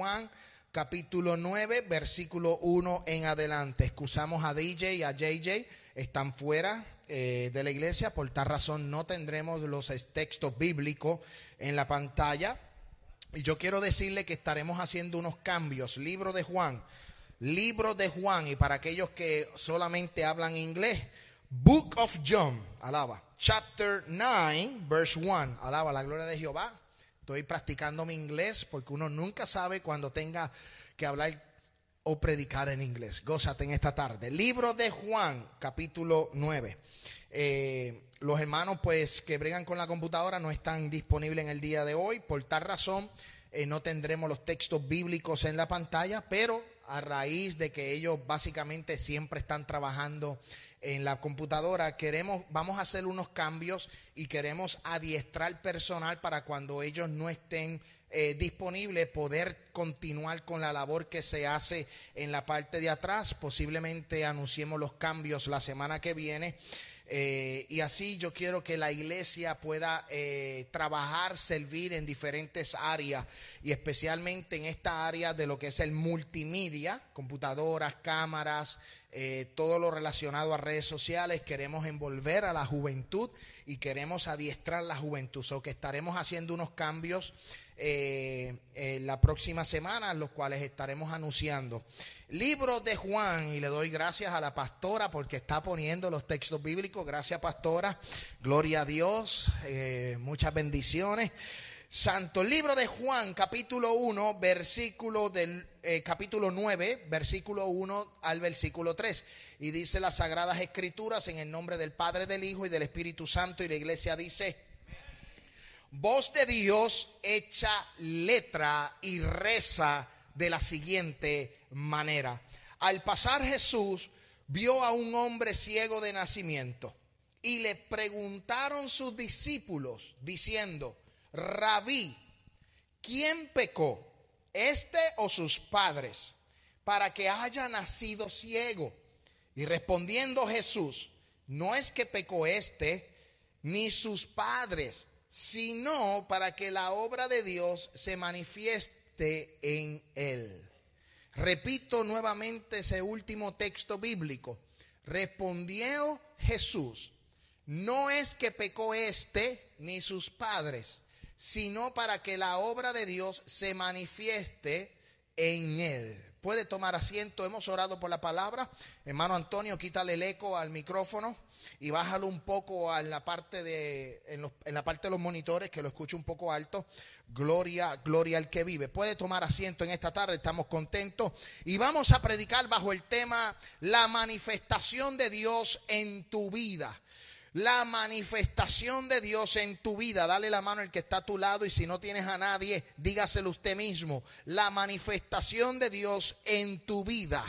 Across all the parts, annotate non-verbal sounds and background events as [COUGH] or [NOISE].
Juan, capítulo 9, versículo 1 en adelante. Excusamos a DJ y a JJ, están fuera eh, de la iglesia, por tal razón no tendremos los textos bíblicos en la pantalla. Y yo quiero decirle que estaremos haciendo unos cambios. Libro de Juan, libro de Juan, y para aquellos que solamente hablan inglés, Book of John, alaba. Chapter 9, verse 1, alaba la gloria de Jehová. Estoy practicando mi inglés porque uno nunca sabe cuando tenga que hablar o predicar en inglés. Gózate en esta tarde. Libro de Juan, capítulo 9. Eh, los hermanos, pues, que bregan con la computadora no están disponibles en el día de hoy. Por tal razón, eh, no tendremos los textos bíblicos en la pantalla, pero a raíz de que ellos básicamente siempre están trabajando en la computadora, queremos, vamos a hacer unos cambios y queremos adiestrar personal para cuando ellos no estén eh, disponibles poder continuar con la labor que se hace en la parte de atrás. Posiblemente anunciemos los cambios la semana que viene. Eh, y así yo quiero que la iglesia pueda eh, trabajar, servir en diferentes áreas y especialmente en esta área de lo que es el multimedia, computadoras, cámaras, eh, todo lo relacionado a redes sociales. Queremos envolver a la juventud y queremos adiestrar la juventud. O que estaremos haciendo unos cambios la próxima semana, los cuales estaremos anunciando. Libro de Juan, y le doy gracias a la pastora porque está poniendo los textos bíblicos. Gracias, pastora. Gloria a Dios. Eh, muchas bendiciones. Santo libro de Juan, capítulo 1, versículo del eh, capítulo 9, versículo 1 al versículo 3. Y dice las sagradas escrituras en el nombre del Padre, del Hijo y del Espíritu Santo. Y la iglesia dice: Voz de Dios hecha letra y reza de la siguiente manera. Al pasar Jesús vio a un hombre ciego de nacimiento y le preguntaron sus discípulos diciendo, rabí, ¿quién pecó? ¿Este o sus padres? Para que haya nacido ciego. Y respondiendo Jesús, no es que pecó este ni sus padres, sino para que la obra de Dios se manifieste en él. Repito nuevamente ese último texto bíblico. Respondió Jesús, no es que pecó este ni sus padres, sino para que la obra de Dios se manifieste en él. Puede tomar asiento, hemos orado por la palabra. Hermano Antonio, quítale el eco al micrófono y bájalo un poco en la parte de en, en, la parte de los monitores que lo escucho un poco alto. Gloria, gloria al que vive. Puede tomar asiento en esta tarde, estamos contentos y vamos a predicar bajo el tema la manifestación de Dios en tu vida. La manifestación de Dios en tu vida. Dale la mano al que está a tu lado y si no tienes a nadie, dígaselo usted mismo. La manifestación de Dios en tu vida.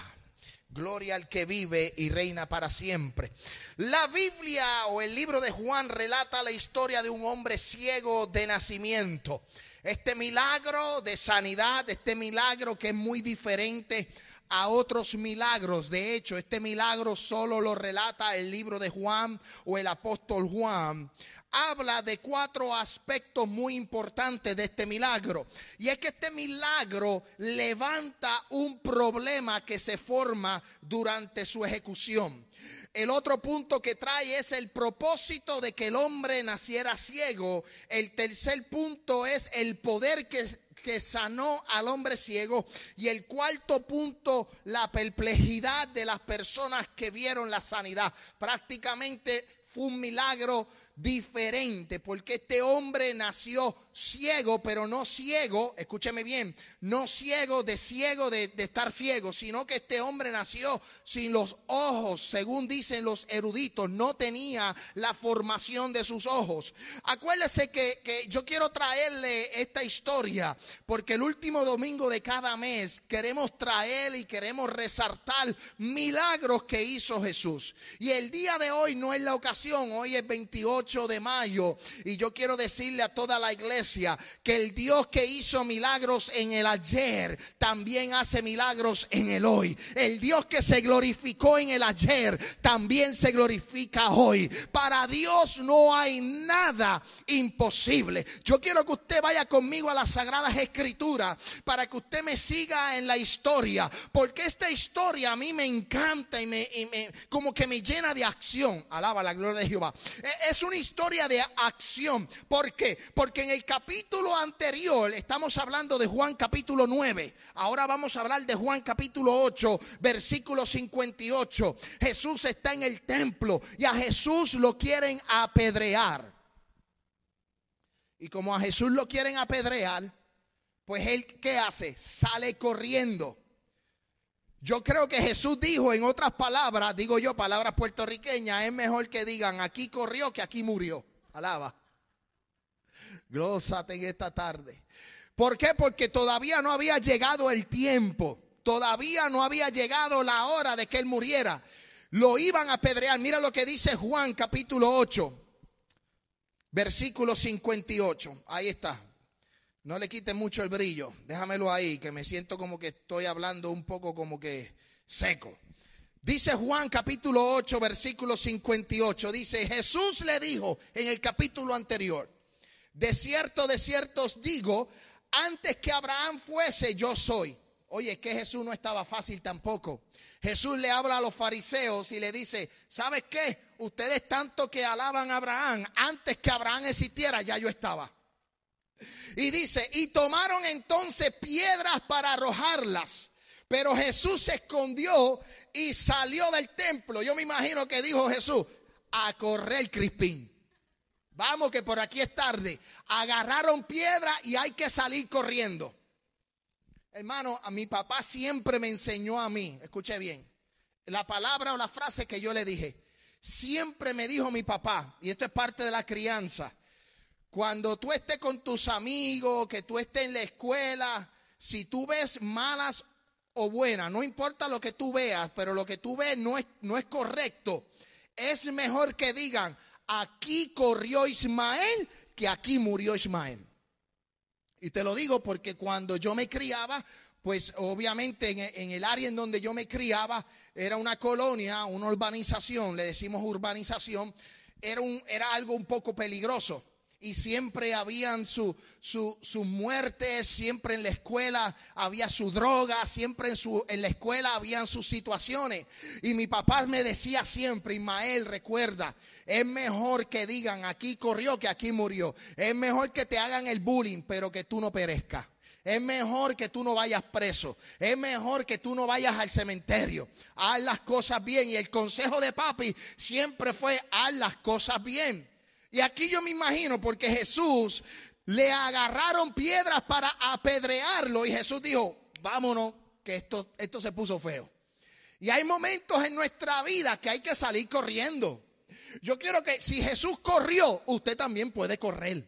Gloria al que vive y reina para siempre. La Biblia o el libro de Juan relata la historia de un hombre ciego de nacimiento. Este milagro de sanidad, este milagro que es muy diferente a otros milagros. De hecho, este milagro solo lo relata el libro de Juan o el apóstol Juan habla de cuatro aspectos muy importantes de este milagro. Y es que este milagro levanta un problema que se forma durante su ejecución. El otro punto que trae es el propósito de que el hombre naciera ciego. El tercer punto es el poder que, que sanó al hombre ciego. Y el cuarto punto, la perplejidad de las personas que vieron la sanidad. Prácticamente fue un milagro diferente, porque este hombre nació ciego, pero no ciego, escúcheme bien, no ciego de ciego de, de, estar ciego, sino que este hombre nació sin los ojos, según dicen los eruditos, no tenía la formación de sus ojos. Acuérdese que, que yo quiero traerle esta historia, porque el último domingo de cada mes queremos traer y queremos resaltar milagros que hizo Jesús. Y el día de hoy no es la ocasión ocasión, hoy es 28 de mayo, y yo quiero decirle a toda la iglesia que el Dios que hizo milagros en el ayer, también hace milagros en el hoy. El Dios que se glorificó en el ayer, también se glorifica hoy. Para Dios no hay nada imposible. Yo quiero que usted vaya conmigo a las Sagradas Escrituras para que usted me siga en la historia, porque esta historia a mí me encanta y me, como que me llena de acción. Alaba la gloria de Jehová. E, es una historia de acción. ¿Por qué? Porque en el capítulo anterior estamos hablando de Juan capítulo 9. Ahora vamos a hablar de Juan capítulo 8, versículo 58. Jesús está en el templo y a Jesús lo quieren apedrear. Y como a Jesús lo quieren apedrear, pues él, ¿qué hace? Sale corriendo. Yo creo que Jesús dijo, en otras palabras, digo yo, palabras puertorriqueñas, es mejor que digan aquí corrió que aquí murió. Alaba. Glósate en esta tarde. ¿Por qué? Porque todavía no había llegado el tiempo. Todavía no había llegado la hora de que él muriera. Lo iban a apedrear. Mira lo que dice Juan capítulo 8, versículo 58. Ahí está. No le quite mucho el brillo. Déjamelo ahí, que me siento como que estoy hablando un poco como que seco. Dice Juan capítulo 8, versículo 58. Dice, Jesús le dijo en el capítulo anterior, de cierto, de cierto os digo, antes que Abraham fuese, yo soy. Oye, que Jesús no estaba fácil tampoco. Jesús le habla a los fariseos y le dice, ¿sabes qué? Ustedes tanto que alaban a Abraham, antes que Abraham existiera, ya yo estaba. Y dice, y tomaron entonces piedras para arrojarlas. Pero Jesús se escondió y salió del templo. Yo me imagino que dijo Jesús, a correr crispín. Vamos que por aquí es tarde. Agarraron piedra y hay que salir corriendo. Hermano, a mi papá siempre me enseñó a mí, escuche bien, la palabra o la frase que yo le dije. Siempre me dijo mi papá, y esto es parte de la crianza, cuando tú estés con tus amigos, que tú estés en la escuela, si tú ves malas o buenas, no importa lo que tú veas, pero lo que tú ves no es, no es correcto, es mejor que digan, aquí corrió Ismael que aquí murió Ismael. Y te lo digo porque cuando yo me criaba, pues obviamente en, el área en donde yo me criaba era una colonia, una urbanización, le decimos urbanización, era, un, era algo un poco peligroso y siempre habían sus su, muertes, siempre en la escuela había su droga, siempre en, su, en la escuela habían sus situaciones. Y mi papá me decía siempre, Ismael, recuerda, es mejor que digan aquí corrió que aquí murió. Es mejor que te hagan el bullying, pero que tú no perezcas. Es mejor que tú no vayas preso. Es mejor que tú no vayas al cementerio. Haz las cosas bien. Y el consejo de papi siempre fue haz las cosas bien. Y aquí yo me imagino, porque Jesús le agarraron piedras para apedrearlo y Jesús dijo, vámonos, que esto, esto se puso feo. Y hay momentos en nuestra vida que hay que salir corriendo. Yo quiero que si Jesús corrió, usted también puede correr.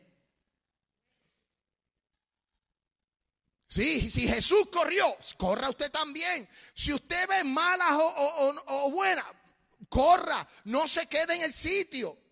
Sí, si Jesús corrió, corra usted también. Si usted ve malas o, o buenas, corra, no se quede en el sitio.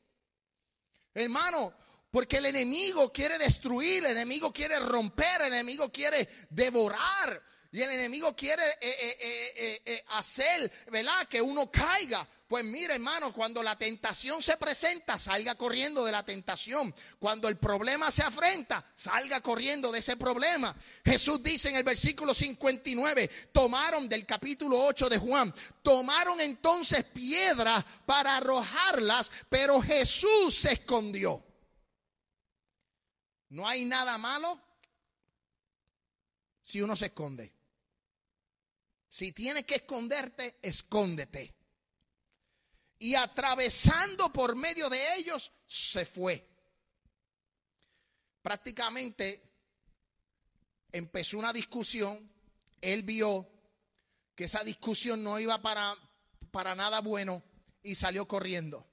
Hermano, porque el enemigo quiere destruir, el enemigo quiere romper, el enemigo quiere devorar. Y el enemigo quiere eh, eh, eh, hacer, ¿verdad? Que uno caiga. Pues mire, hermano, cuando la tentación se presenta, salga corriendo de la tentación. Cuando el problema se afrenta, salga corriendo de ese problema. Jesús dice en el versículo 59, tomaron del capítulo 8 de Juan, tomaron entonces piedras para arrojarlas, pero Jesús se escondió. No hay nada malo si uno se esconde. Si tienes que esconderte, escóndete y atravesando por medio de ellos se fue. Prácticamente empezó una discusión, él vio que esa discusión no iba para, para nada bueno y salió corriendo.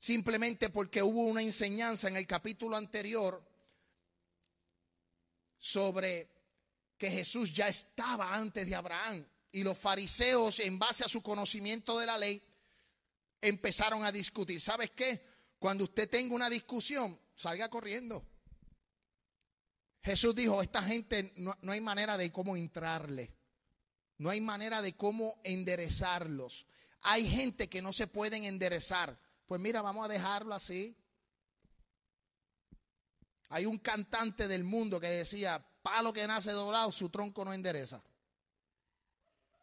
Simplemente porque hubo una enseñanza en el capítulo anterior sobre que Jesús ya estaba antes de Abraham y los fariseos en base a su conocimiento de la ley empezaron a discutir. ¿Sabes qué? Cuando usted tenga una discusión, salga corriendo. Jesús dijo, esta gente no, no hay manera de cómo entrarle. No hay manera de cómo enderezarlos. Hay gente que no se pueden enderezar. Pues mira, vamos a dejarlo así. Hay un cantante del mundo que decía, palo que nace doblado, su tronco no endereza.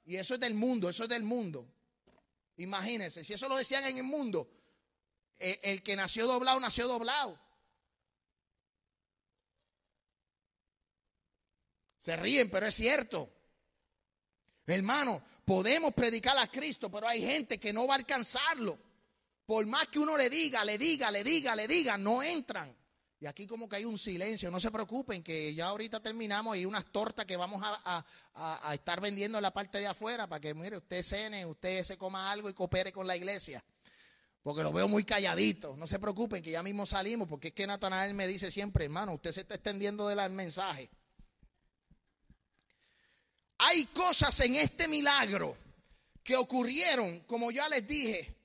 Y eso es del mundo, eso es del mundo. Imagínense, si eso lo decían en el mundo, eh, el que nació doblado, nació doblado. Se ríen, pero es cierto. Hermano, podemos predicar a Cristo, pero hay gente que no va a alcanzarlo. Por más que uno le diga, le diga, le diga, le diga, no entran. Y aquí como que hay un silencio, no se preocupen que ya ahorita terminamos y unas tortas que vamos a, estar vendiendo en la parte de afuera para que, mire, usted cene, usted se coma algo y coopere con la iglesia. Porque lo veo muy calladito. No se preocupen que ya mismo salimos, porque es que Natanael me dice siempre, hermano, usted se está extendiendo del mensaje. Hay cosas en este milagro que ocurrieron, como ya les dije,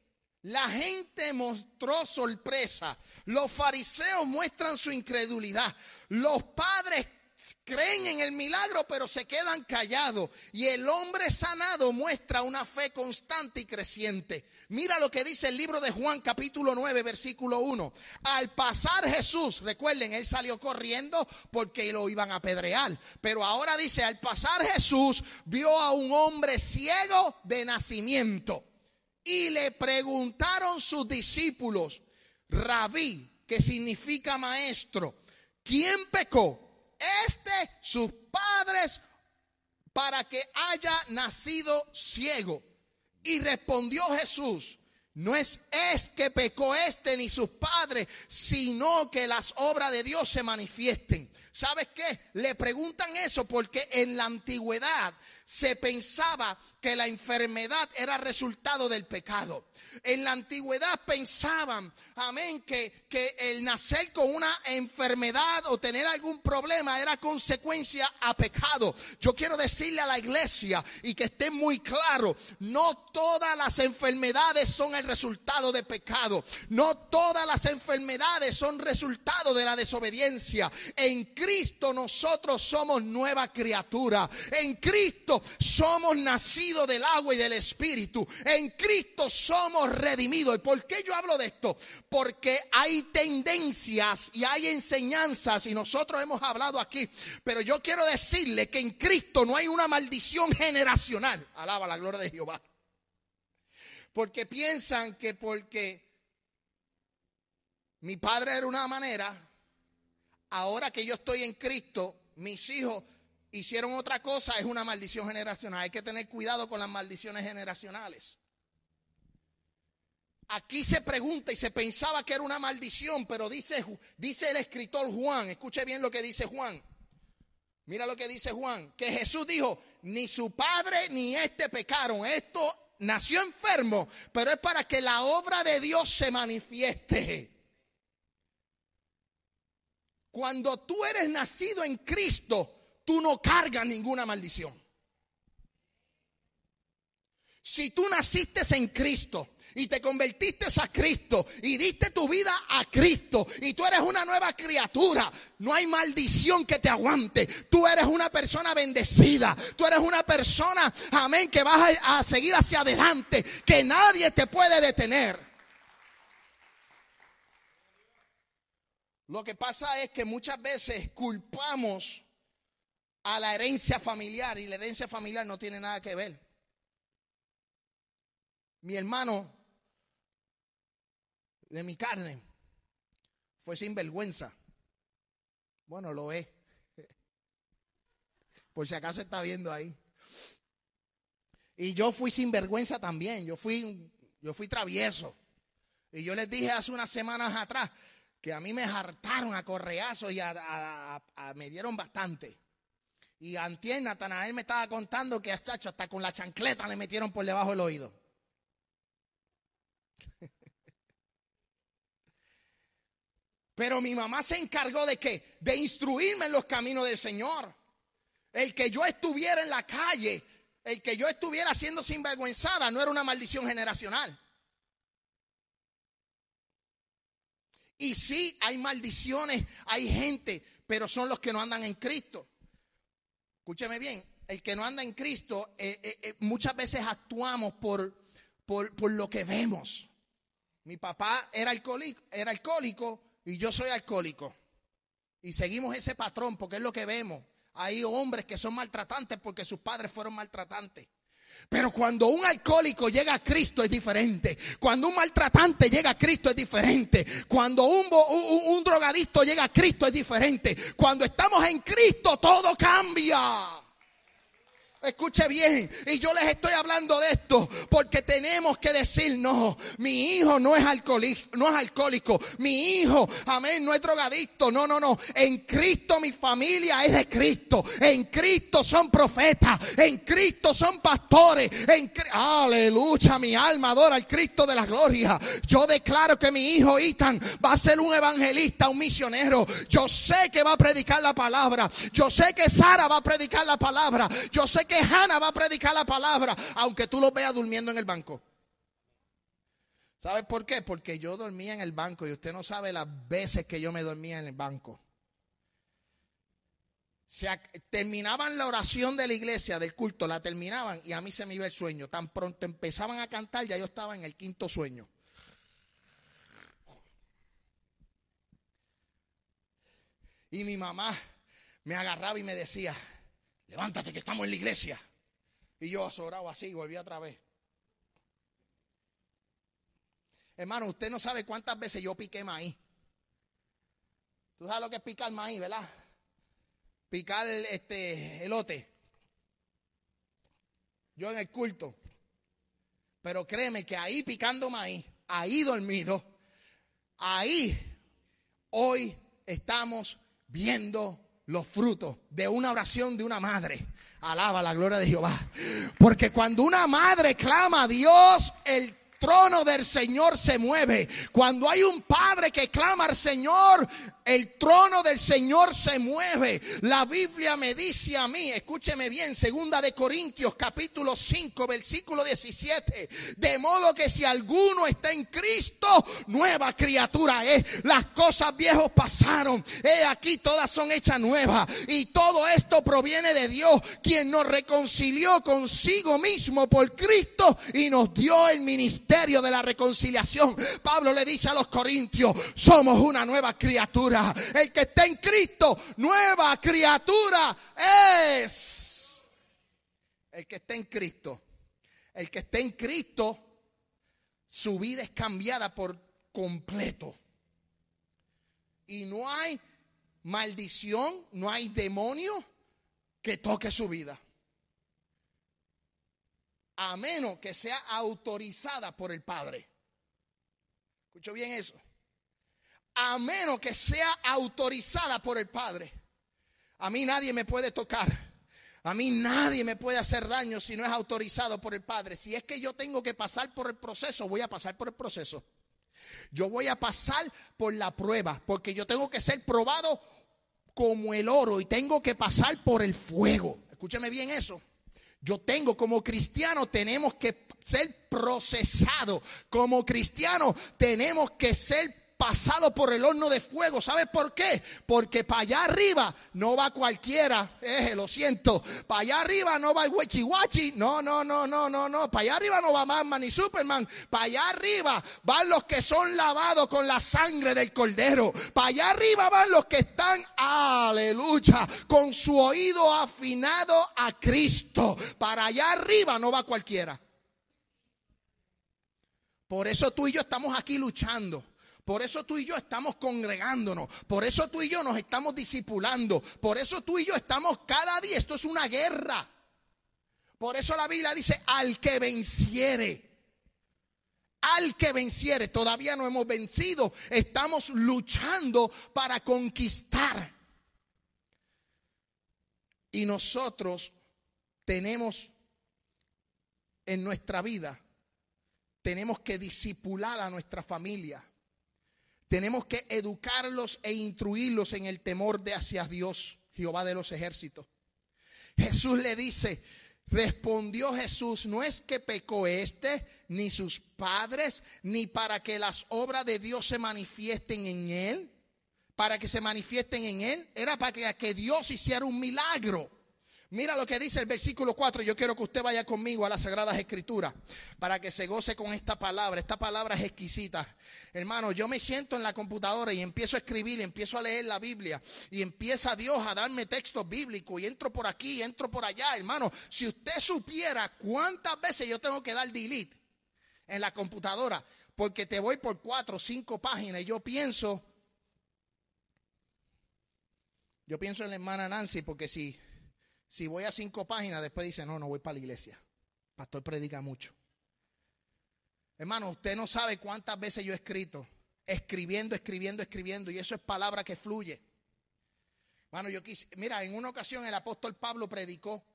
la gente mostró sorpresa. Los fariseos muestran su incredulidad. Los padres creen en el milagro pero se quedan callados. Y el hombre sanado muestra una fe constante y creciente. Mira lo que dice el libro de Juan capítulo 9 versículo 1. Al pasar Jesús, recuerden, él salió corriendo porque lo iban a apedrear. Pero ahora dice, al pasar Jesús vio a un hombre ciego de nacimiento. Y le preguntaron sus discípulos, rabí, que significa maestro, ¿quién pecó? Este, sus padres, para que haya nacido ciego. Y respondió Jesús, no es, es que pecó este ni sus padres, sino que las obras de Dios se manifiesten. ¿Sabes qué? Le preguntan eso porque en la antigüedad se pensaba que la enfermedad era resultado del pecado. En la antigüedad pensaban, amén, que, que el nacer con una enfermedad o tener algún problema era consecuencia a pecado. Yo quiero decirle a la iglesia y que esté muy claro, no todas las enfermedades son el resultado de pecado. No todas las enfermedades son resultado de la desobediencia. En Cristo nosotros somos nueva criatura. En Cristo somos nacidos del agua y del Espíritu. En Cristo somos redimidos. ¿Y por qué yo hablo de esto? Porque hay tendencias y hay enseñanzas y nosotros hemos hablado aquí. Pero yo quiero decirle que en Cristo no hay una maldición generacional. Alaba la gloria de Jehová. Porque piensan que porque mi padre era una manera, ahora que yo estoy en Cristo, mis hijos hicieron otra cosa, es una maldición generacional. Hay que tener cuidado con las maldiciones generacionales. Aquí se pregunta y se pensaba que era una maldición, pero dice, dice el escritor Juan, escuche bien lo que dice Juan. Mira lo que dice Juan, que Jesús dijo, ni su padre ni este pecaron. Esto nació enfermo, pero es para que la obra de Dios se manifieste. Cuando tú eres nacido en Cristo, tú no cargas ninguna maldición. Si tú naciste en Cristo, y te convertiste a Cristo y diste tu vida a Cristo y tú eres una nueva criatura, no hay maldición que te aguante. Tú eres una persona bendecida. Tú eres una persona, amén, que vas a, seguir hacia adelante, que nadie te puede detener. Lo que pasa es que muchas veces culpamos a la herencia familiar y la herencia familiar no tiene nada que ver. Mi hermano de mi carne fue sin vergüenza. Bueno, lo es. [LAUGHS] Por si acaso está viendo ahí. Y yo fui sin vergüenza también. Yo fui, yo fui travieso. Y yo les dije hace unas semanas atrás que a mí me hartaron a correazos y me dieron bastante. Y antier Natanael me estaba contando que hasta, hasta con la chancleta le metieron por debajo del oído. [LAUGHS] Pero mi mamá se encargó de qué? De instruirme en los caminos del Señor. El que yo estuviera en la calle, el que yo estuviera siendo sinvergüenzada, no era una maldición generacional. Y sí, hay maldiciones, hay gente, pero son los que no andan en Cristo. Escúcheme bien, el que no anda en Cristo, eh, eh, eh, muchas veces actuamos por, por, por, lo que vemos. Mi papá era alcohólico, era alcohólico y yo soy alcohólico. Y seguimos ese patrón porque es lo que vemos. Hay hombres que son maltratantes porque sus padres fueron maltratantes. Pero cuando un alcohólico llega a Cristo es diferente. Cuando un maltratante llega a Cristo es diferente. Cuando un, un, un drogadicto llega a Cristo es diferente. Cuando estamos en Cristo todo cambia. Escuche bien, y yo les estoy hablando de esto porque tenemos que decir, no, mi hijo no es alcohólico, no es alcohólico, mi hijo, amén, no es drogadicto, no, no, no, en Cristo mi familia es de Cristo, en Cristo son profetas, en Cristo son pastores, en aleluya, mi alma adora al Cristo de la gloria. Yo declaro que mi hijo Itan va a ser un evangelista, un misionero. Yo sé que va a predicar la palabra, yo sé que Sara va a predicar la palabra, yo sé que que va a predicar la palabra, aunque tú lo veas durmiendo en el banco. ¿Sabes por qué? Porque yo dormía en el banco y usted no sabe las veces que yo me dormía en el banco. Se, terminaban la oración de la iglesia, del culto, la terminaban y a mí se me iba el sueño. Tan pronto empezaban a cantar, ya yo estaba en el quinto sueño. Y mi mamá me agarraba y me decía, levántate que estamos en la iglesia. Y yo azorado así, volví otra vez. Hermano, usted no sabe cuántas veces yo piqué maíz. Tú sabes lo que es picar maíz, ¿verdad? Picar este elote. Yo en el culto. Pero créeme que ahí picando maíz, ahí dormido, ahí hoy estamos viendo los frutos de una oración de una madre. Alaba la gloria de Jehová. Porque cuando una madre clama a Dios, el trono del Señor se mueve. Cuando hay un padre que clama al Señor, el trono del Señor se mueve. La Biblia me dice a mí, escúcheme bien, segunda de Corintios capítulo 5, versículo 17, de modo que si alguno está en Cristo, nueva criatura es. Las cosas viejas pasaron, he aquí todas son hechas nuevas y todo esto proviene de Dios, quien nos reconcilió consigo mismo por Cristo y nos dio el ministerio de la reconciliación. Pablo le dice a los corintios, somos una nueva criatura el que está en Cristo, nueva criatura es. El que está en Cristo. El que está en Cristo, su vida es cambiada por completo. Y no hay maldición, no hay demonio que toque su vida. A menos que sea autorizada por el Padre. ¿Escucho bien eso? A menos que sea autorizada por el Padre. A mí nadie me puede tocar. A mí nadie me puede hacer daño si no es autorizado por el Padre. Si es que yo tengo que pasar por el proceso, voy a pasar por el proceso. Yo voy a pasar por la prueba, porque yo tengo que ser probado como el oro y tengo que pasar por el fuego. Escúcheme bien eso. Yo tengo como cristiano, tenemos que ser procesados. Como cristiano, tenemos que ser pasado por el horno de fuego. ¿Sabes por qué? Porque para allá arriba no va cualquiera. Lo siento. Para allá arriba no va el huechihuachi. No, no, no, no, no, no. Para allá arriba no va Batman ni Superman. Para allá arriba van los que son lavados con la sangre del cordero. Para allá arriba van los que están, aleluya, con su oído afinado a Cristo. Para allá arriba no va cualquiera. Por eso tú y yo estamos aquí luchando. Por eso tú y yo estamos congregándonos. Por eso tú y yo nos estamos discipulando. Por eso tú y yo estamos cada día. Esto es una guerra. Por eso la Biblia dice, al que venciere. Al que venciere. Todavía no hemos vencido. Estamos luchando para conquistar. Y nosotros tenemos en nuestra vida, tenemos que disipular a nuestra familia tenemos que educarlos e instruirlos en el temor de hacia Dios, Jehová de los ejércitos. Jesús le dice, Respondió Jesús, no es que pecó este, ni sus padres, ni para que las obras de Dios se manifiesten en él, para que se manifiesten en él, era para que, que Dios hiciera un milagro. Mira lo que dice el versículo 4. Yo quiero que usted vaya conmigo a las Sagradas Escrituras para que se goce con esta palabra. Esta palabra es exquisita. Hermano, yo me siento en la computadora y empiezo a escribir, empiezo a leer la Biblia y empieza Dios a darme textos bíblicos y entro por aquí, entro por allá. Hermano, si usted supiera cuántas veces yo tengo que dar delete en la computadora porque te voy por cuatro o cinco páginas y yo pienso, yo pienso en la hermana Nancy porque si si voy a cinco páginas, después dice, no, no voy para la iglesia. Pastor predica mucho. Hermano, usted no sabe cuántas veces yo he escrito, escribiendo, escribiendo, escribiendo, y eso es palabra que fluye. Hermano, yo quise, mira, en una ocasión el apóstol Pablo predicó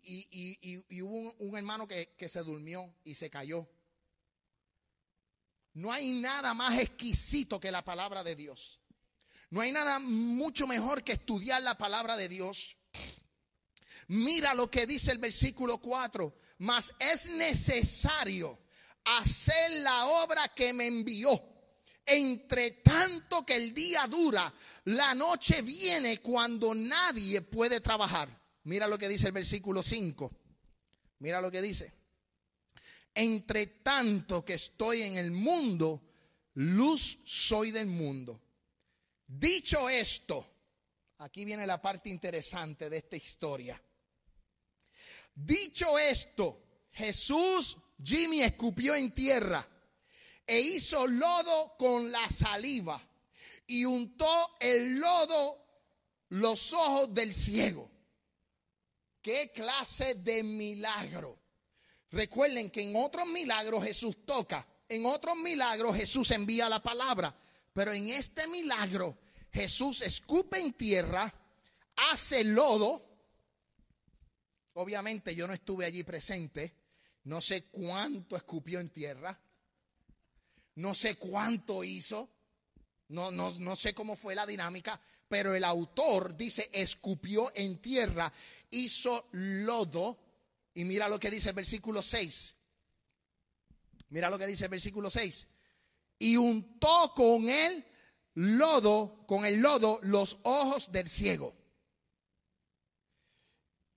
y, hubo un, un hermano que, que se durmió y se cayó. No hay nada más exquisito que la palabra de Dios. No hay nada mucho mejor que estudiar la palabra de Dios Mira lo que dice el versículo 4. Mas es necesario hacer la obra que me envió. Entre tanto que el día dura, la noche viene cuando nadie puede trabajar. Mira lo que dice el versículo 5. Mira lo que dice. Entre tanto que estoy en el mundo, luz soy del mundo. Dicho esto, aquí viene la parte interesante de esta historia. Dicho esto, Jesús, Jimmy, escupió en tierra e hizo lodo con la saliva y untó el lodo los ojos del ciego. ¿Qué clase de milagro? Recuerden que en otros milagros Jesús toca, en otros milagros Jesús envía la palabra, pero en este milagro Jesús escupe en tierra, hace lodo, Obviamente yo no estuve allí presente, no sé cuánto escupió en tierra, no sé cuánto hizo, no, no, no sé cómo fue la dinámica, pero el autor dice escupió en tierra, hizo lodo, y mira lo que dice el versículo 6. Mira lo que dice el versículo 6. Y untó con el lodo, con el lodo, los ojos del ciego.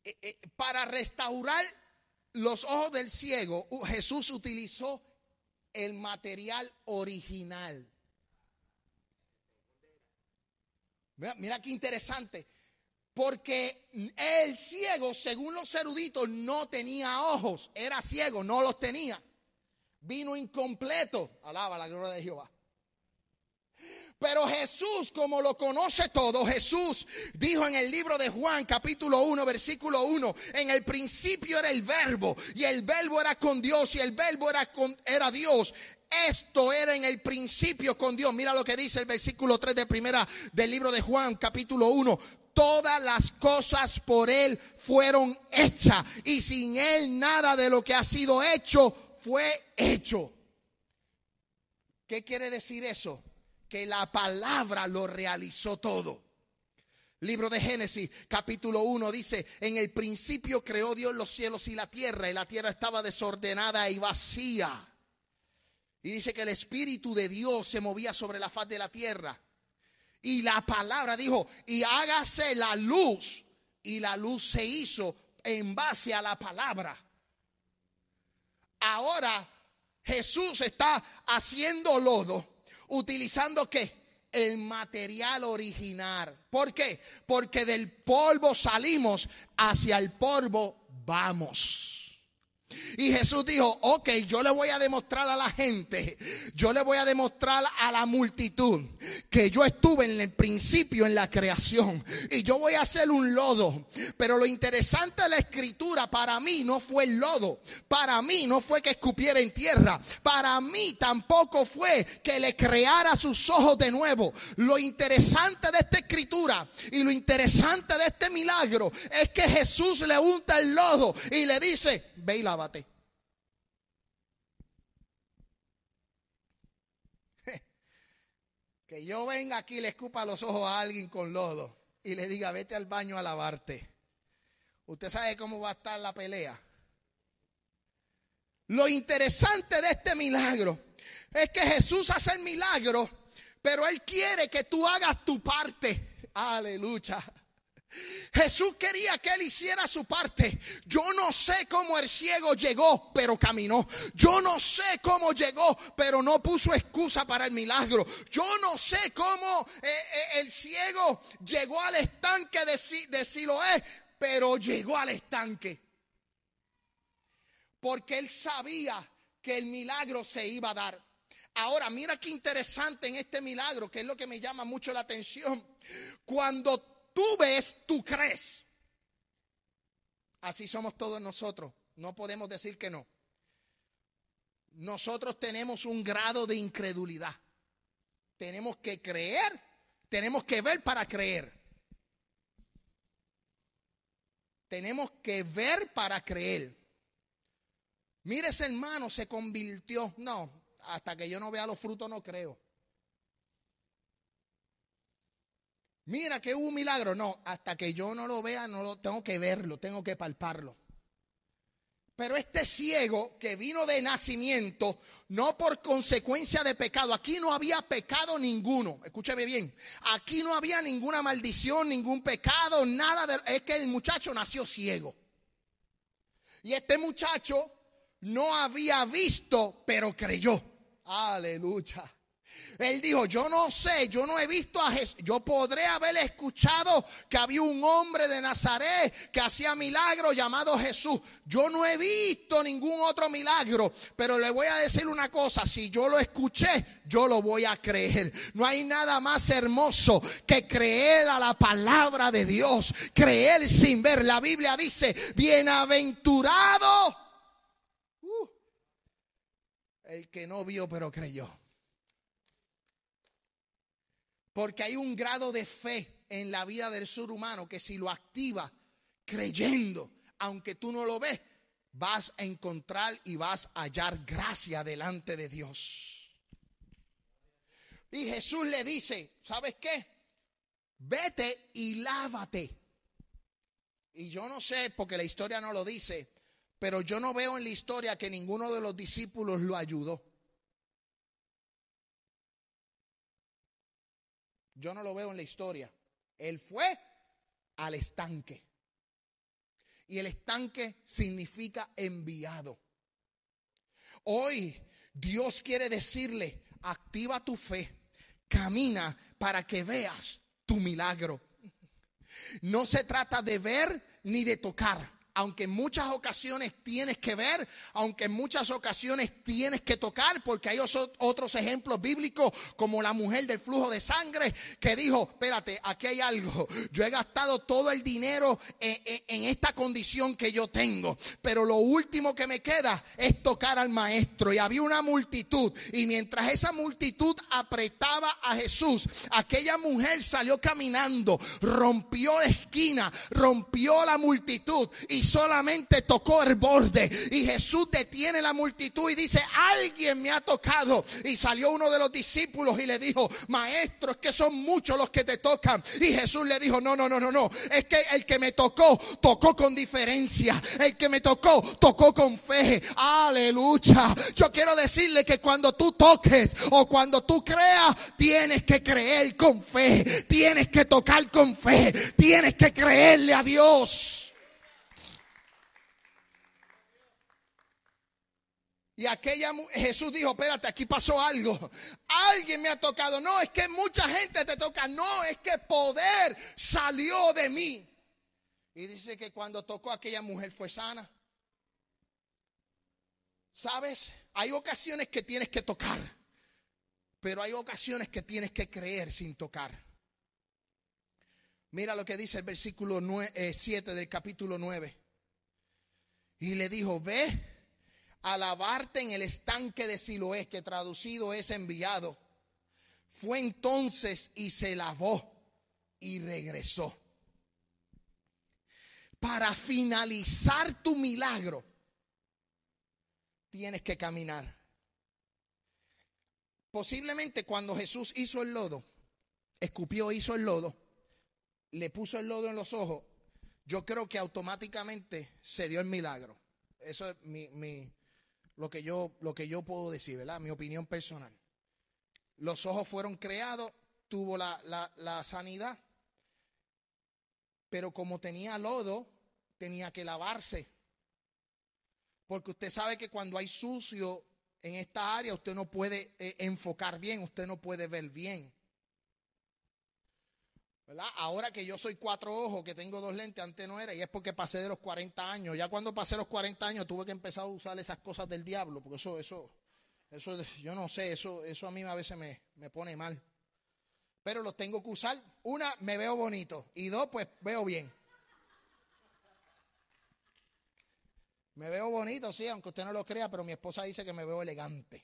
Eh, eh, para restaurar los ojos del ciego, Jesús utilizó el material original. Mira, mira qué interesante. Porque el ciego, según los eruditos, no tenía ojos. Era ciego, no los tenía. Vino incompleto. Alaba la gloria de Jehová. Pero Jesús, como lo conoce todo, Jesús dijo en el libro de Juan capítulo 1, versículo 1, en el principio era el verbo y el verbo era con Dios y el verbo era, con, era Dios. Esto era en el principio con Dios. Mira lo que dice el versículo 3 de primera del libro de Juan capítulo 1 todas las cosas por Él fueron hechas y sin Él nada de lo que ha sido hecho fue hecho. ¿Qué quiere decir eso? Que la palabra lo realizó todo. Libro de Génesis, capítulo 1, dice, en el principio creó Dios los cielos y la tierra, y la tierra estaba desordenada y vacía. Y dice que el Espíritu de Dios se movía sobre la faz de la tierra. Y la palabra dijo, y hágase la luz. Y la luz se hizo en base a la palabra. Ahora Jesús está haciendo lodo utilizando qué? El material original. ¿Por qué? Porque del polvo salimos, hacia el polvo vamos. Y Jesús dijo, ok, yo le voy a demostrar a la gente, yo le voy a demostrar a la multitud que yo estuve en el principio en la creación y yo voy a hacer un lodo. Pero lo interesante de la escritura para mí no fue el lodo, para mí no fue que escupiera en tierra, para mí tampoco fue que le creara sus ojos de nuevo. Lo interesante de esta escritura y lo interesante de este milagro es que Jesús le unta el lodo y le dice, ve y [LAUGHS] Que yo venga aquí y le escupa los ojos a alguien con lodo y le diga, vete al baño a lavarte. Usted sabe cómo va a estar la pelea. Lo interesante de este milagro es que Jesús hace el milagro, pero Él quiere que tú hagas tu parte. Aleluya. Jesús quería que él hiciera su parte. Yo no sé cómo el ciego llegó, pero caminó. Yo no sé cómo llegó, pero no puso excusa para el milagro. Yo no sé cómo eh, eh, el ciego llegó al estanque de, de Siloé, pero llegó al estanque. Porque él sabía que el milagro se iba a dar. Ahora, mira qué interesante en este milagro, que es lo que me llama mucho la atención. Cuando tú ves, tú crees. Así somos todos nosotros. No podemos decir que no. Nosotros tenemos un grado de incredulidad. Tenemos que creer, tenemos que ver para creer. Tenemos que ver para creer. Mire ese hermano, se convirtió. No, hasta que yo no vea los frutos no creo. Mira que hubo un milagro. No, hasta que yo no lo vea, no lo tengo que verlo, tengo que palparlo. Pero este ciego que vino de nacimiento, no por consecuencia de pecado, aquí no había pecado ninguno, escúcheme bien, aquí no había ninguna maldición, ningún pecado, nada es que el muchacho nació ciego. Y este muchacho no había visto, pero creyó. Aleluya. Él dijo, yo no sé, yo no he visto a Jesús. Yo podré haber escuchado que había un hombre de Nazaret que hacía milagros llamado Jesús. Yo no he visto ningún otro milagro, pero le voy a decir una cosa, si yo lo escuché, yo lo voy a creer. No hay nada más hermoso que creer a la palabra de Dios, creer sin ver. La Biblia dice, bienaventurado uh, el que no vio pero creyó. Porque hay un grado de fe en la vida del ser humano que si lo activa creyendo, aunque tú no lo ves, vas a encontrar y vas a hallar gracia delante de Dios. Y Jesús le dice, ¿sabes qué? Vete y lávate. Y yo no sé, porque la historia no lo dice, pero yo no veo en la historia que ninguno de los discípulos lo ayudó. Yo no lo veo en la historia. Él fue al estanque. Y el estanque significa enviado. Hoy Dios quiere decirle, activa tu fe, camina para que veas tu milagro. No se trata de ver ni de tocar aunque en muchas ocasiones tienes que ver, aunque en muchas ocasiones tienes que tocar, porque hay otros ejemplos bíblicos, como la mujer del flujo de sangre, que dijo, espérate, aquí hay algo, yo he gastado todo el dinero en, esta condición que yo tengo, pero lo último que me queda es tocar al maestro. Y había una multitud, y mientras esa multitud apretaba a Jesús, aquella mujer salió caminando, rompió la esquina, rompió la multitud y solamente tocó el borde. Y Jesús detiene la multitud y dice, alguien me ha tocado. Y salió uno de los discípulos y le dijo, maestro, es que son muchos los que te tocan. Y Jesús le dijo, no, no, no, no, no. Es que el que me tocó, tocó con diferencia. El que me tocó, tocó con fe. Aleluya. Yo quiero decirle que cuando tú toques o cuando tú creas, tienes que creer con fe. Tienes que tocar con fe. Tienes que creerle a Dios. Y aquella Jesús dijo, espérate, aquí pasó algo. Alguien me ha tocado. No, es que mucha gente te toca. No, es que poder salió de mí. Y dice que cuando tocó a aquella mujer fue sana. ¿Sabes? Hay ocasiones que tienes que tocar. Pero hay ocasiones que tienes que creer sin tocar. Mira lo que dice el versículo 7 eh, del capítulo 9. Y le dijo, ve a lavarte en el estanque de Siloé, que traducido es enviado. Fue entonces y se lavó y regresó. Para finalizar tu milagro, tienes que caminar. Posiblemente cuando Jesús hizo el lodo, escupió, hizo el lodo, le puso el lodo en los ojos, yo creo que automáticamente se dio el milagro. Eso es mi, lo, que yo, lo que yo puedo decir, ¿verdad? Mi opinión personal. Los ojos fueron creados, tuvo la, la sanidad, pero como tenía lodo, tenía que lavarse. Porque usted sabe que cuando hay sucio en esta área, usted no puede eh, enfocar bien, usted no puede ver bien. Ahora que yo soy cuatro ojos, que tengo dos lentes, antes no era, y es porque pasé de los 40 años. Ya cuando pasé los 40 años tuve que empezar a usar esas cosas del diablo, porque eso, eso, eso, yo no sé, eso, eso a mí a veces me, me pone mal. Pero los tengo que usar. Una, me veo bonito, y dos, pues veo bien. Me veo bonito, sí, aunque usted no lo crea, pero mi esposa dice que me veo elegante.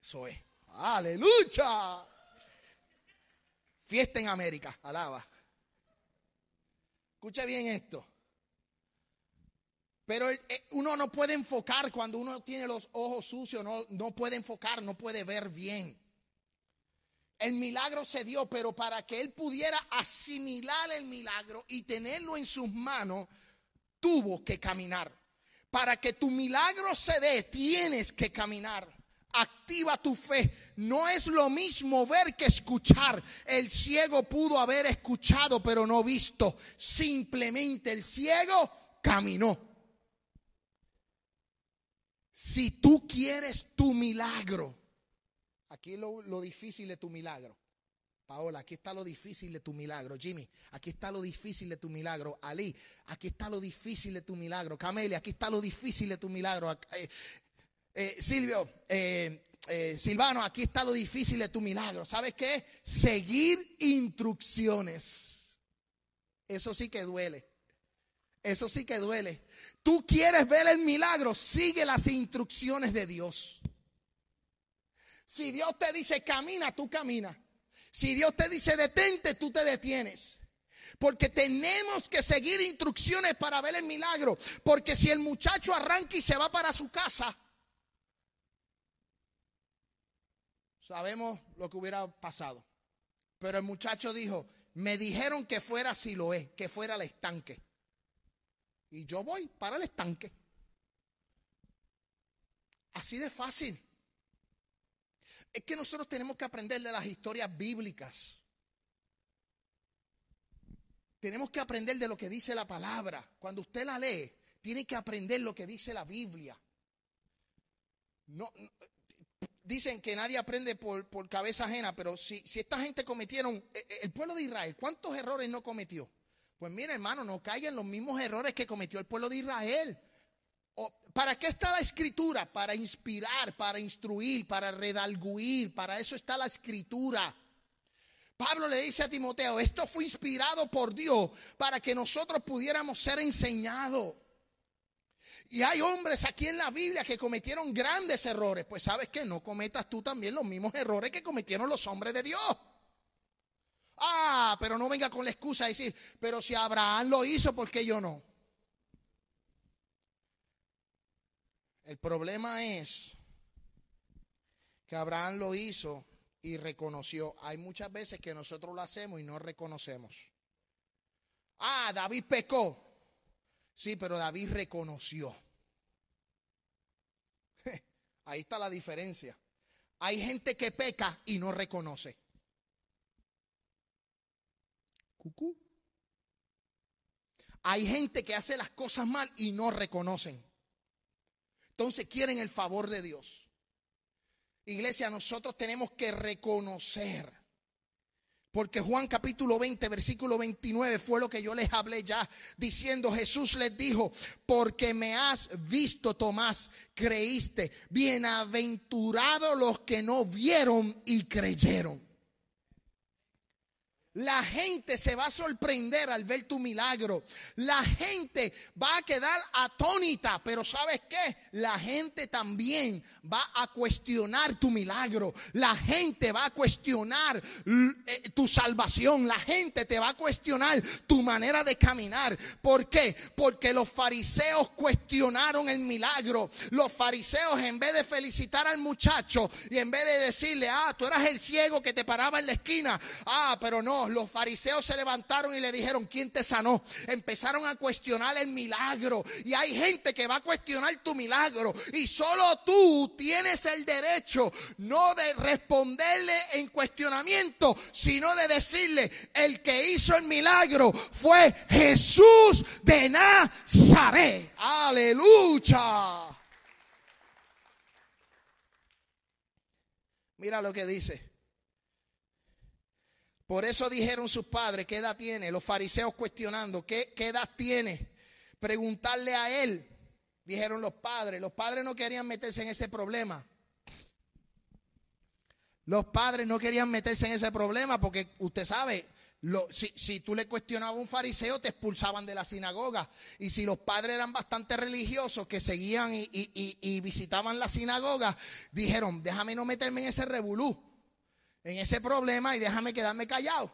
Eso es. Aleluya. Fiesta en América, alaba. Escuche bien esto. Pero eh, uno no puede enfocar cuando uno tiene los ojos sucios, no, no puede enfocar, no puede ver bien. El milagro se dio, pero para que él pudiera asimilar el milagro y tenerlo en sus manos, tuvo que caminar. Para que tu milagro se dé, tienes que caminar. Activa tu fe. No es lo mismo ver que escuchar. El ciego pudo haber escuchado, pero no visto. Simplemente el ciego caminó. Si tú quieres tu milagro, aquí lo, lo difícil de tu milagro. Paola, aquí está lo difícil de tu milagro. Jimmy, aquí está lo difícil de tu milagro. Ali, aquí está lo difícil de tu milagro. Camelia, aquí está lo difícil de tu milagro. Eh, eh, Silvio, eh, Silvano, aquí está lo difícil de tu milagro. ¿Sabes qué? Seguir instrucciones. Eso sí que duele. Eso sí que duele. Tú quieres ver el milagro, sigue las instrucciones de Dios. Si Dios te dice camina, tú caminas. Si Dios te dice detente, tú te detienes. Porque tenemos que seguir instrucciones para ver el milagro. Porque si el muchacho arranca y se va para su casa, sabemos lo que hubiera pasado. Pero el muchacho dijo, me dijeron que fuera Siloé, que fuera el estanque. Y yo voy para el estanque. Así de fácil. Es que nosotros tenemos que aprender de las historias bíblicas. Tenemos que aprender de lo que dice la palabra. Cuando usted la lee, tiene que aprender lo que dice la Biblia. No, dicen que nadie aprende por, cabeza ajena, pero si, si, esta gente cometieron, eh, eh, el pueblo de Israel, ¿cuántos errores no cometió? Pues mira, hermano, no caigan los mismos errores que cometió el pueblo de Israel. ¿Para qué está la escritura? Para inspirar, para instruir, para redalguir. Para eso está la escritura. Pablo le dice a Timoteo, esto fue inspirado por Dios para que nosotros pudiéramos ser enseñados. Y hay hombres aquí en la Biblia que cometieron grandes errores. Pues sabes que no cometas tú también los mismos errores que cometieron los hombres de Dios. Ah, pero no venga con la excusa de decir, pero si Abraham lo hizo, ¿por qué yo no? El problema es que Abraham lo hizo y reconoció. Hay muchas veces que nosotros lo hacemos y no reconocemos. Ah, David pecó. Sí, pero David reconoció. [LAUGHS] Ahí está la diferencia. Hay gente que peca y no reconoce. Cucú. Hay gente que hace las cosas mal y no reconocen. Entonces quieren el favor de Dios. Iglesia, nosotros tenemos que reconocer. Porque Juan capítulo 20, versículo 29 fue lo que yo les hablé ya, diciendo Jesús les dijo, porque me has visto, Tomás, creíste. Bienaventurados los que no vieron y creyeron. La gente se va a sorprender al ver tu milagro. La gente va a quedar atónita, pero ¿sabes qué? La gente también va a cuestionar tu milagro. La gente va a cuestionar eh, tu salvación. La gente te va a cuestionar tu manera de caminar. ¿Por qué? Porque los fariseos cuestionaron el milagro. Los fariseos en vez de felicitar al muchacho y en vez de decirle, ah, tú eras el ciego que te paraba en la esquina. Ah, pero no los fariseos se levantaron y le dijeron, ¿quién te sanó? Empezaron a cuestionar el milagro. Y hay gente que va a cuestionar tu milagro. Y solo tú tienes el derecho no de responderle en cuestionamiento, sino de decirle, el que hizo el milagro fue Jesús de Nazaret. Aleluya. Mira lo que dice. Por eso dijeron sus padres, ¿qué edad tiene? Los fariseos cuestionando, ¿qué, edad tiene? Preguntarle a él, dijeron los padres. Los padres no querían meterse en ese problema. Los padres no querían meterse en ese problema porque usted sabe, si, tú le cuestionabas a un fariseo, te expulsaban de la sinagoga. Y si los padres eran bastante religiosos, que seguían y, visitaban la sinagoga, dijeron, déjame no meterme en ese revolú, en ese problema y déjame quedarme callado.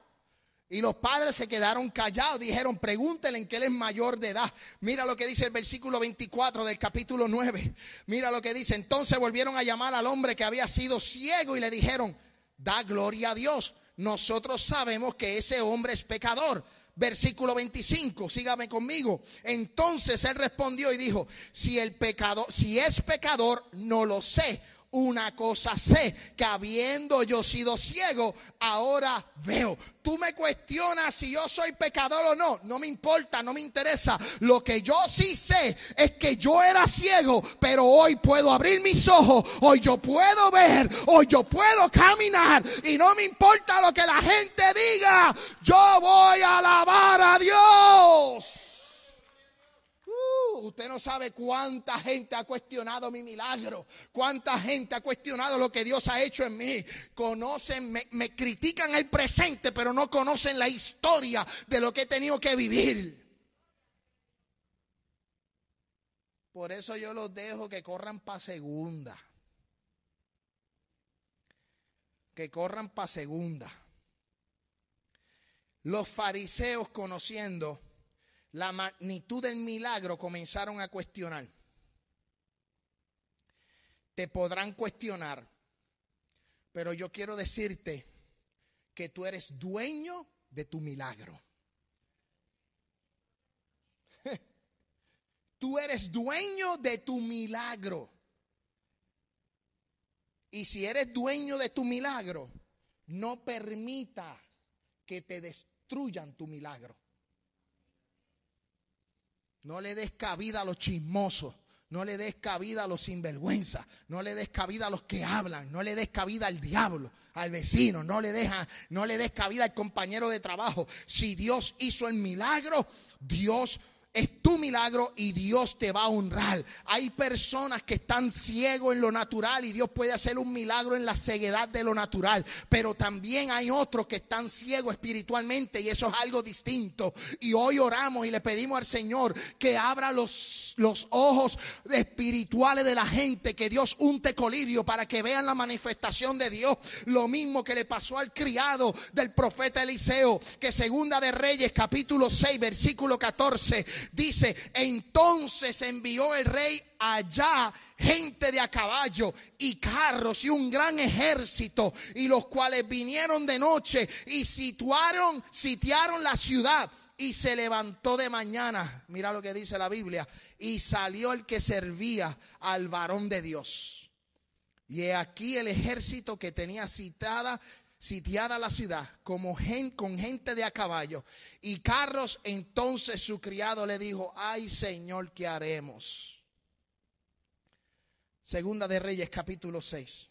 Y los padres se quedaron callados, dijeron, pregúntenle en que él es mayor de edad. Mira lo que dice el versículo 24 del capítulo 9. Mira lo que dice. Entonces volvieron a llamar al hombre que había sido ciego y le dijeron, da gloria a Dios nosotros sabemos que ese hombre es pecador. Versículo 25, sígame conmigo. Entonces él respondió y dijo, si el pecador, si es pecador, no lo sé una cosa sé, que habiendo yo sido ciego, ahora veo. Tú me cuestionas si yo soy pecador o no, no me importa, no me interesa. Lo que yo sí sé es que yo era ciego, pero hoy puedo abrir mis ojos, hoy yo puedo ver, hoy yo puedo caminar y no me importa lo que la gente diga, yo voy a alabar a Dios. Usted no sabe cuánta gente ha cuestionado mi milagro, cuánta gente ha cuestionado lo que Dios ha hecho en mí. Conocen, me, me critican el presente, pero no conocen la historia de lo que he tenido que vivir. Por eso yo los dejo que corran para segunda. Que corran para segunda. Los fariseos conociendo la magnitud del milagro comenzaron a cuestionar. Te podrán cuestionar, pero yo quiero decirte que tú eres dueño de tu milagro. [LAUGHS] Tú eres dueño de tu milagro. Y si eres dueño de tu milagro, no permita que te destruyan tu milagro. No le des cabida a los chismosos. No le des cabida a los sinvergüenza. No le des cabida a los que hablan. No le des cabida al diablo, al vecino. No le, deja, no le des cabida al compañero de trabajo. Si Dios hizo el milagro, Dios es tu milagro y Dios te va a honrar. Hay personas que están ciegos en lo natural y Dios puede hacer un milagro en la ceguedad de lo natural. Pero también hay otros que están ciegos espiritualmente y eso es algo distinto. Y hoy oramos y le pedimos al Señor que abra los, los ojos espirituales de la gente, que Dios unte colirio para que vean la manifestación de Dios. Lo mismo que le pasó al criado del profeta Eliseo, que segunda de Reyes capítulo 6 versículo 14 Dice, entonces envió el rey allá gente de a caballo y carros y un gran ejército y los cuales vinieron de noche y situaron, sitiaron la ciudad y se levantó de mañana. Mira lo que dice la Biblia. Y salió el que servía al varón de Dios. Y aquí el ejército que tenía citada sitiada la ciudad como con gente de a caballo y carros, entonces su criado le dijo, ay Señor, ¿qué haremos? Segunda de Reyes capítulo 6.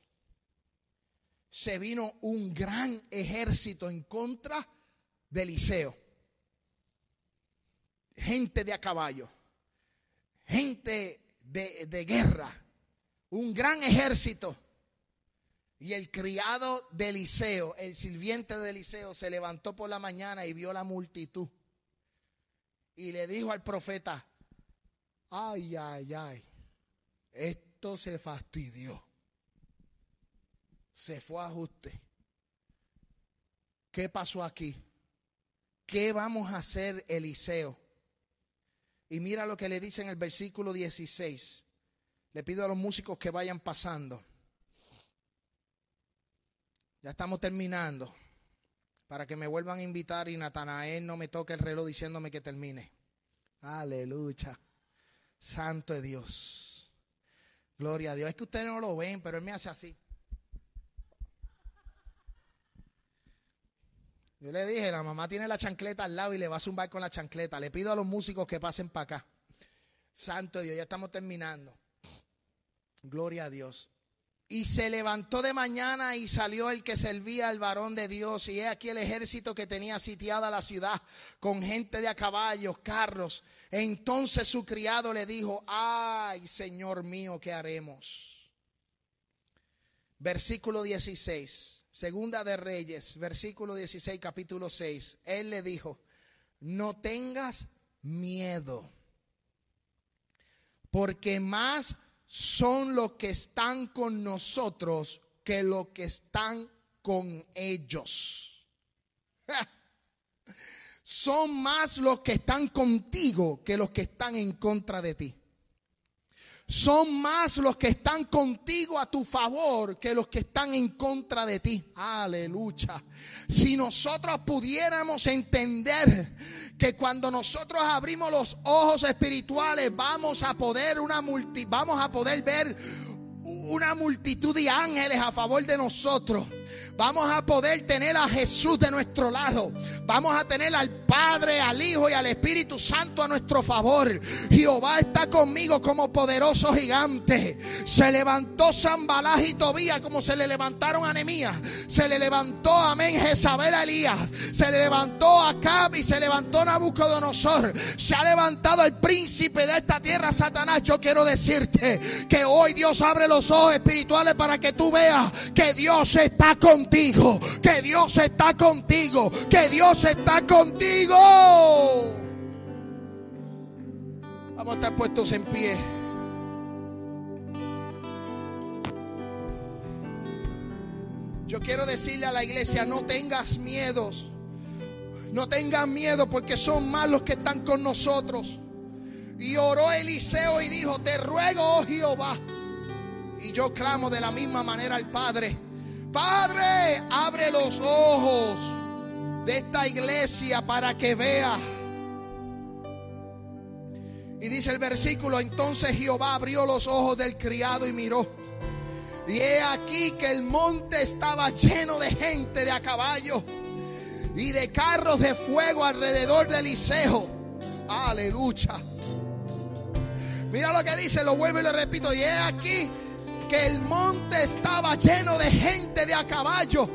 Se vino un gran ejército en contra de Eliseo. Gente de a caballo, gente de, de guerra, un gran ejército y el criado de Eliseo, el sirviente de Eliseo, se levantó por la mañana y vio la multitud. Y le dijo al profeta, ay, ay, ay, esto se fastidió. Se fue a ajuste. ¿Qué pasó aquí? ¿Qué vamos a hacer, Eliseo? Y mira lo que le dice en el versículo 16. Le pido a los músicos que vayan pasando. Ya estamos terminando. para que me vuelvan a invitar y Natanael no me toque el reloj diciéndome que termine. Aleluya. Santo de Dios. Gloria a Dios. Es que ustedes no lo ven, pero él me hace así. Yo le dije, la mamá tiene la chancleta al lado y le va a zumbar con la chancleta. Le pido a los músicos que pasen para acá. Santo Dios, ya estamos terminando. Gloria a Dios. Y se levantó de mañana y salió el que servía al varón de Dios. Y he aquí el ejército que tenía sitiada la ciudad con gente de a caballos, carros. Entonces su criado le dijo, ay, Señor mío, ¿qué haremos? Versículo 16, segunda de Reyes, versículo 16, capítulo 6. Él le dijo, no tengas miedo, porque más son los que están con nosotros que los que están con ellos. Son más los que están contigo que los que están en contra de ti. Son más los que están contigo a tu favor que los que están en contra de ti. Aleluya. Si nosotros pudiéramos entender que cuando nosotros abrimos los ojos espirituales vamos a poder una multi, vamos a poder ver una multitud de ángeles a favor de nosotros. Vamos a poder tener a Jesús de nuestro lado. Vamos a tener al Padre, al Hijo y al Espíritu Santo a nuestro favor. Jehová está conmigo como poderoso gigante. Se levantó Zambalá y Tobías como se le levantaron a Nemías. Se le levantó, amén, Jezabel a Elías. Se le levantó a Cab y se levantó Nabucodonosor. Se ha levantado el príncipe de esta tierra, Satanás. Yo quiero decirte que hoy Dios abre los ojos espirituales para que tú veas que Dios está contigo, que Dios está contigo, que Dios está contigo. Vamos a estar puestos en pie. Yo quiero decirle a la iglesia, no tengas miedos. No tengas miedo porque son más los que están con nosotros. Y oró Eliseo y dijo, te ruego, oh Jehová. Y yo clamo de la misma manera al Padre Padre, abre los ojos de esta iglesia para que vea. Y dice el versículo, entonces Jehová abrió los ojos del criado y miró. Y he aquí que el monte estaba lleno de gente de a caballo y de carros de fuego alrededor del Eliseo. Aleluya. Mira lo que dice, lo vuelvo y lo repito. Y he aquí que el monte estaba lleno de gente de a caballo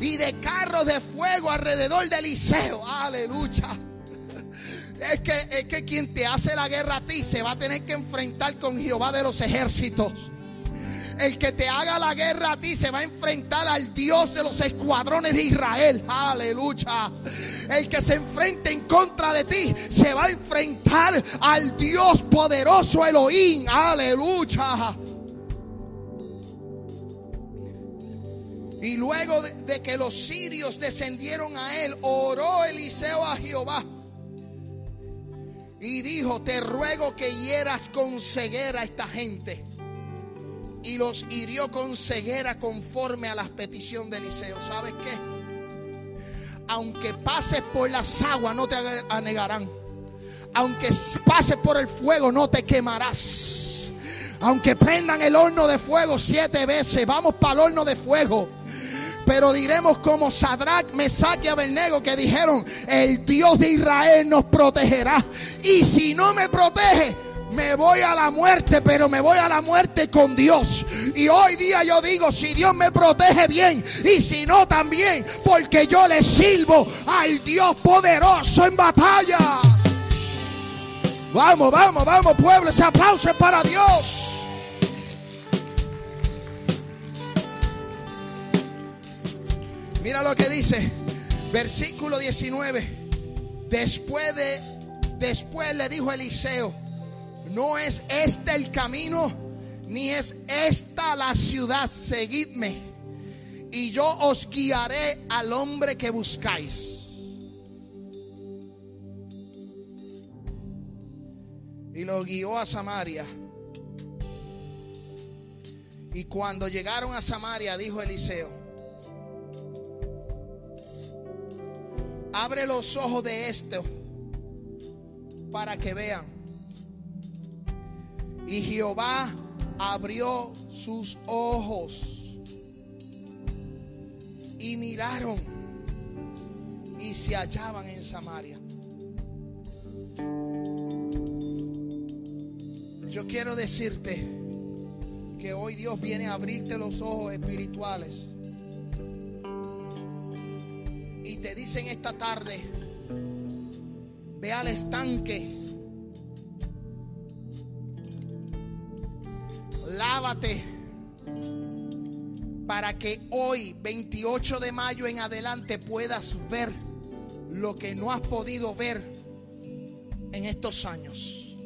y de carros de fuego alrededor del Eliseo. Aleluya. Es que, es que quien te hace la guerra a ti se va a tener que enfrentar con Jehová de los ejércitos. El que te haga la guerra a ti se va a enfrentar al Dios de los escuadrones de Israel. Aleluya. El que se enfrente en contra de ti se va a enfrentar al Dios poderoso Elohim. Aleluya. Y luego de, que los sirios descendieron a él, oró Eliseo a Jehová. Y dijo, te ruego que hieras con ceguera a esta gente. Y los hirió con ceguera conforme a la petición de Eliseo. ¿Sabes qué? Aunque pases por las aguas, no te anegarán. Aunque pases por el fuego, no te quemarás. Aunque prendan el horno de fuego siete veces, vamos para el horno de fuego pero diremos como Sadrach, Mesach y Abednego que dijeron, el Dios de Israel nos protegerá. Y si no me protege, me voy a la muerte, pero me voy a la muerte con Dios. Y hoy día yo digo, si Dios me protege bien y si no también, porque yo le sirvo al Dios poderoso en batalla. Vamos, vamos, vamos, pueblo, ese aplauso es para Dios. Mira lo que dice, versículo 19. Después de después le dijo Eliseo, no es este el camino, ni es esta la ciudad, seguidme, y yo os guiaré al hombre que buscáis. Y lo guió a Samaria. Y cuando llegaron a Samaria, dijo Eliseo, abre los ojos de esto para que vean. Y Jehová abrió sus ojos y miraron y se hallaban en Samaria. Yo quiero decirte que hoy Dios viene a abrirte los ojos espirituales. Dicen esta tarde, ve al estanque lávate para que hoy, 28 de mayo en adelante, puedas ver lo que no has podido ver en estos años.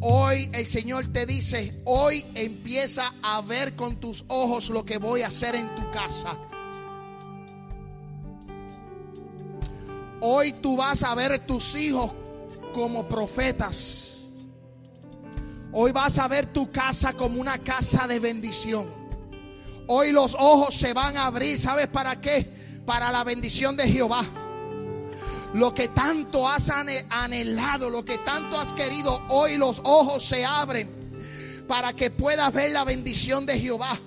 Hoy el Señor te dice, hoy empieza a ver con tus ojos lo que voy a hacer en tu casa. Hoy tú vas a ver tus hijos como profetas. Hoy vas a ver tu casa como una casa de bendición. Hoy los ojos se van a abrir. ¿Sabes para qué? Para la bendición de Jehová. Lo que tanto has anhelado, lo que tanto has querido, hoy los ojos se abren para que puedas ver la bendición de Jehová.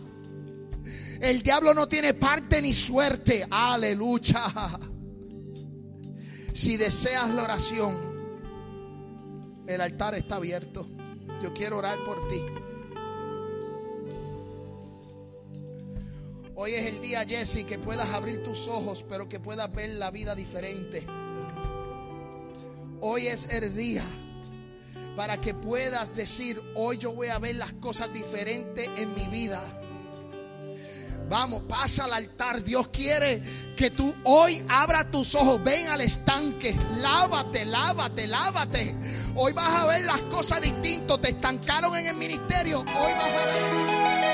El diablo no tiene parte ni suerte. Aleluya. Si deseas la oración, el altar está abierto. Yo quiero orar por ti. Hoy es el día, Jesse, que puedas abrir tus ojos, pero que puedas ver la vida diferente. Hoy es el día para que puedas decir, hoy yo voy a ver las cosas diferentes en mi vida. Vamos, pasa al altar. Dios quiere que tú hoy abra tus ojos. Ven al estanque. Lávate, lávate, lávate. Hoy vas a ver las cosas distintas. Te estancaron en el ministerio. Hoy vas a ver